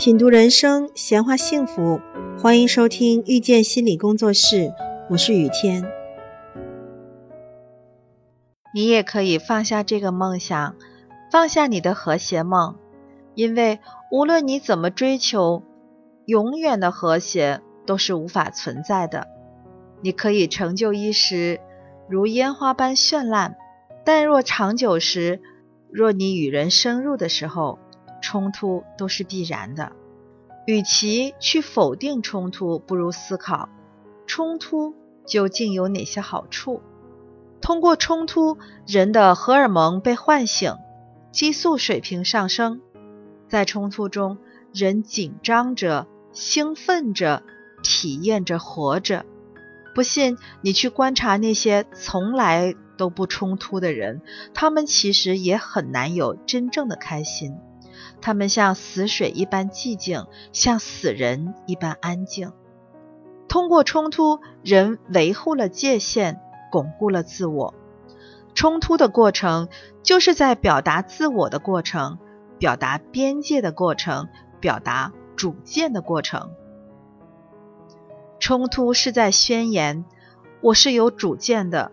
品读人生，闲话幸福，欢迎收听遇见心理工作室，我是雨天。你也可以放下这个梦想，放下你的和谐梦，因为无论你怎么追求，永远的和谐都是无法存在的。你可以成就一时，如烟花般绚烂，但若长久时，若你与人深入的时候，冲突都是必然的。与其去否定冲突，不如思考冲突究竟有哪些好处。通过冲突，人的荷尔蒙被唤醒，激素水平上升。在冲突中，人紧张着、兴奋着、体验着活着。不信，你去观察那些从来都不冲突的人，他们其实也很难有真正的开心。他们像死水一般寂静，像死人一般安静。通过冲突，人维护了界限，巩固了自我。冲突的过程，就是在表达自我的过程，表达边界的过程，表达主见的过程。冲突是在宣言：我是有主见的，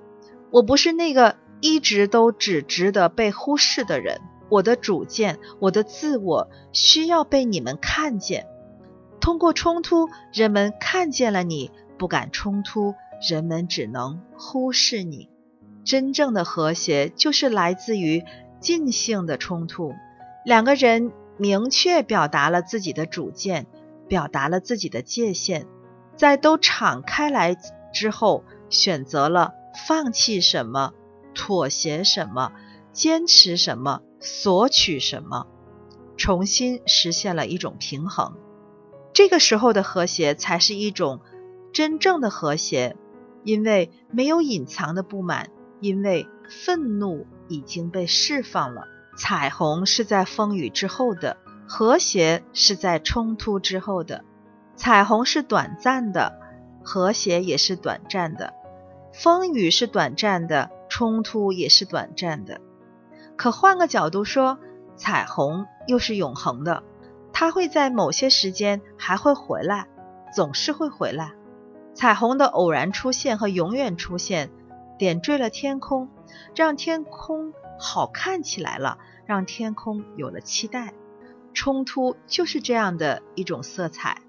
我不是那个一直都只值得被忽视的人。我的主见，我的自我需要被你们看见。通过冲突，人们看见了你；不敢冲突，人们只能忽视你。真正的和谐就是来自于尽兴的冲突。两个人明确表达了自己的主见，表达了自己的界限，在都敞开来之后，选择了放弃什么，妥协什么，坚持什么。索取什么，重新实现了一种平衡。这个时候的和谐才是一种真正的和谐，因为没有隐藏的不满，因为愤怒已经被释放了。彩虹是在风雨之后的，和谐是在冲突之后的。彩虹是短暂的，和谐也是短暂的。风雨是短暂的，冲突也是短暂的。可换个角度说，彩虹又是永恒的，它会在某些时间还会回来，总是会回来。彩虹的偶然出现和永远出现，点缀了天空，让天空好看起来了，让天空有了期待。冲突就是这样的一种色彩，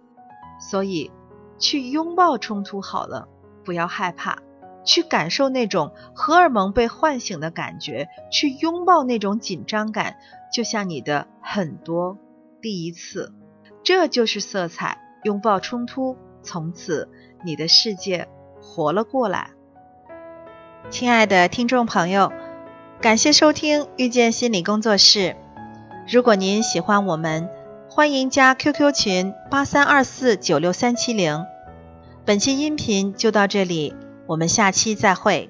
所以去拥抱冲突好了，不要害怕。去感受那种荷尔蒙被唤醒的感觉，去拥抱那种紧张感，就像你的很多第一次，这就是色彩。拥抱冲突，从此你的世界活了过来。亲爱的听众朋友，感谢收听遇见心理工作室。如果您喜欢我们，欢迎加 QQ 群八三二四九六三七零。本期音频就到这里。我们下期再会。